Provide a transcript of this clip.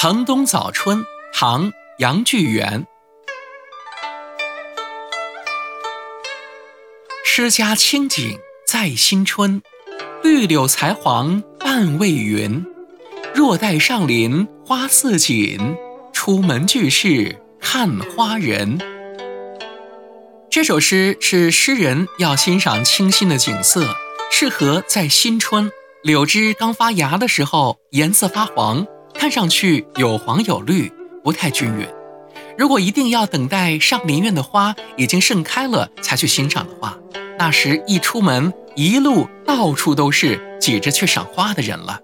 城东早春，唐·杨巨源。诗家清景在新春，绿柳才黄半未匀。若待上林花似锦，出门俱是看花人。这首诗是诗人要欣赏清新的景色，适合在新春柳枝刚发芽的时候，颜色发黄。看上去有黄有绿，不太均匀。如果一定要等待上林苑的花已经盛开了才去欣赏的话，那时一出门，一路到处都是挤着去赏花的人了。